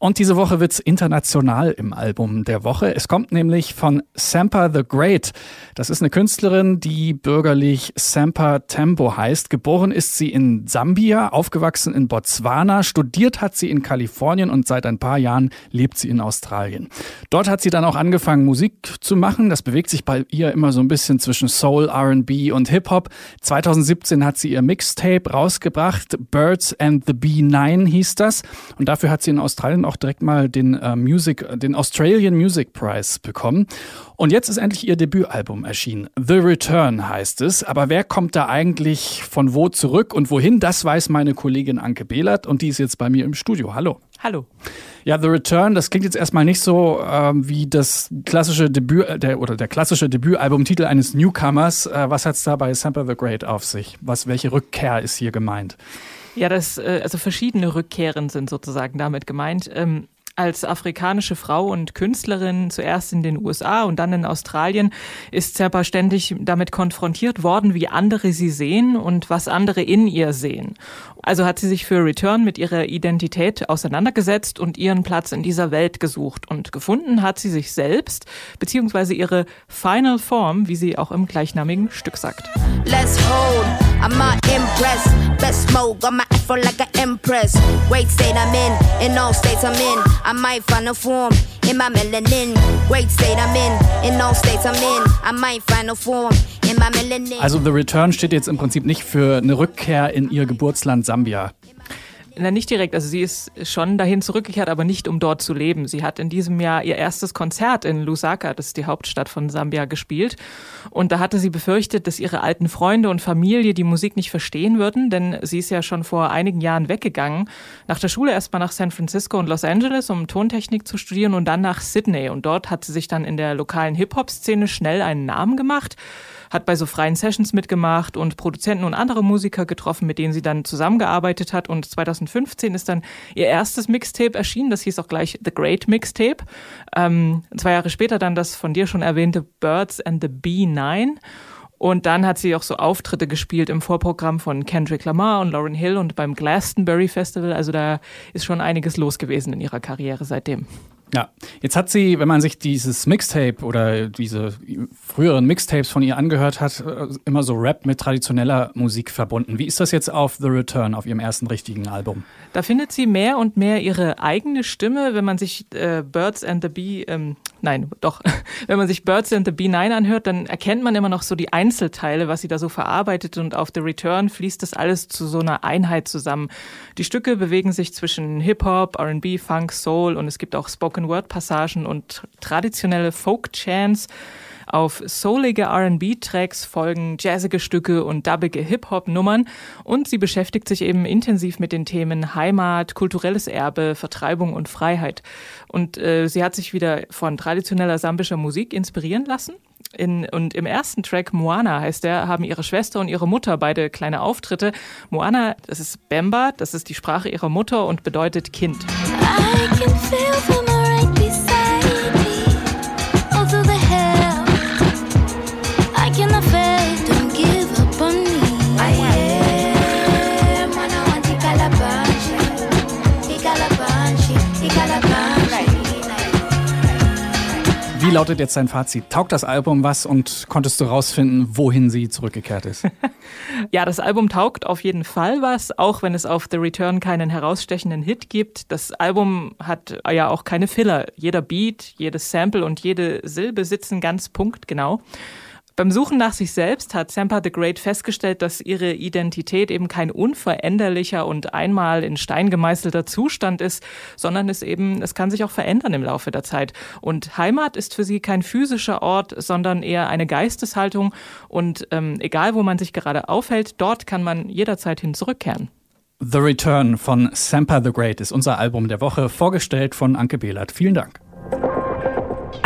Und diese Woche wird's international im Album der Woche. Es kommt nämlich von Sampa the Great. Das ist eine Künstlerin, die bürgerlich Sampa Tembo heißt. Geboren ist sie in Sambia, aufgewachsen in Botswana, studiert hat sie in Kalifornien und seit ein paar Jahren lebt sie in Australien. Dort hat sie dann auch angefangen, Musik zu machen. Das bewegt sich bei ihr immer so ein bisschen zwischen Soul, R&B und Hip-Hop. 2017 hat sie ihr Mixtape rausgebracht. Birds and the B9 hieß das. Und dafür hat sie in Australien auch direkt mal den äh, Music, den Australian Music Prize bekommen. Und jetzt ist endlich ihr Debütalbum erschienen. The Return heißt es. Aber wer kommt da eigentlich von wo zurück und wohin? Das weiß meine Kollegin Anke Behlert und die ist jetzt bei mir im Studio. Hallo. Hallo. Ja, The Return, das klingt jetzt erstmal nicht so ähm, wie das klassische Debüt äh, der, oder der klassische Debütalbumtitel eines Newcomers. Äh, was hat's da bei Sample the Great auf sich? Was, welche Rückkehr ist hier gemeint? Ja, das, äh, also verschiedene Rückkehren sind sozusagen damit gemeint. Ähm, als afrikanische Frau und Künstlerin zuerst in den USA und dann in Australien ist Zerpa ständig damit konfrontiert worden, wie andere sie sehen und was andere in ihr sehen. Also hat sie sich für Return mit ihrer Identität auseinandergesetzt und ihren Platz in dieser Welt gesucht und gefunden hat sie sich selbst beziehungsweise ihre Final Form, wie sie auch im gleichnamigen Stück sagt. Let's hold, I'm not impressed. Best mode, got my afro like an empress. Great state I'm in, in all states I'm in. I might find a form in my melanin. Great state I'm in, in all states I'm in. I might find a form. Also The Return steht jetzt im Prinzip nicht für eine Rückkehr in ihr Geburtsland Sambia. Na, nicht direkt. Also sie ist schon dahin zurückgekehrt, aber nicht um dort zu leben. Sie hat in diesem Jahr ihr erstes Konzert in Lusaka, das ist die Hauptstadt von Sambia, gespielt. Und da hatte sie befürchtet, dass ihre alten Freunde und Familie die Musik nicht verstehen würden, denn sie ist ja schon vor einigen Jahren weggegangen. Nach der Schule erstmal nach San Francisco und Los Angeles, um Tontechnik zu studieren und dann nach Sydney. Und dort hat sie sich dann in der lokalen Hip-Hop-Szene schnell einen Namen gemacht hat bei so freien Sessions mitgemacht und Produzenten und andere Musiker getroffen, mit denen sie dann zusammengearbeitet hat. Und 2015 ist dann ihr erstes Mixtape erschienen. Das hieß auch gleich The Great Mixtape. Ähm, zwei Jahre später dann das von dir schon erwähnte Birds and the B9. Und dann hat sie auch so Auftritte gespielt im Vorprogramm von Kendrick Lamar und Lauren Hill und beim Glastonbury Festival. Also da ist schon einiges los gewesen in ihrer Karriere seitdem. Ja, jetzt hat sie, wenn man sich dieses Mixtape oder diese früheren Mixtapes von ihr angehört hat, äh, immer so Rap mit traditioneller Musik verbunden. Wie ist das jetzt auf The Return, auf ihrem ersten richtigen Album? Da findet sie mehr und mehr ihre eigene Stimme, wenn man sich äh, Birds and the Bee, ähm, nein, doch, wenn man sich Birds and the Bee 9 anhört, dann erkennt man immer noch so die Einzelteile, was sie da so verarbeitet und auf The Return fließt das alles zu so einer Einheit zusammen. Die Stücke bewegen sich zwischen Hip-Hop, R&B, Funk, Soul und es gibt auch Spoken Spoken-Word-Passagen und traditionelle Folk-Chants. Auf soulige RB-Tracks folgen jazzige Stücke und dubbige Hip-Hop-Nummern und sie beschäftigt sich eben intensiv mit den Themen Heimat, kulturelles Erbe, Vertreibung und Freiheit. Und äh, sie hat sich wieder von traditioneller sambischer Musik inspirieren lassen. In, und im ersten Track, Moana heißt der, haben ihre Schwester und ihre Mutter beide kleine Auftritte. Moana, das ist Bemba, das ist die Sprache ihrer Mutter und bedeutet Kind. I can feel Wie lautet jetzt dein Fazit? Taugt das Album was und konntest du rausfinden, wohin sie zurückgekehrt ist? ja, das Album taugt auf jeden Fall was, auch wenn es auf The Return keinen herausstechenden Hit gibt. Das Album hat ja auch keine Filler. Jeder Beat, jedes Sample und jede Silbe sitzen ganz punktgenau. Beim Suchen nach sich selbst hat Sampa the Great festgestellt, dass ihre Identität eben kein unveränderlicher und einmal in Stein gemeißelter Zustand ist, sondern es eben, es kann sich auch verändern im Laufe der Zeit. Und Heimat ist für sie kein physischer Ort, sondern eher eine Geisteshaltung. Und ähm, egal, wo man sich gerade aufhält, dort kann man jederzeit hin zurückkehren. The Return von Sampa the Great ist unser Album der Woche, vorgestellt von Anke Behlert. Vielen Dank.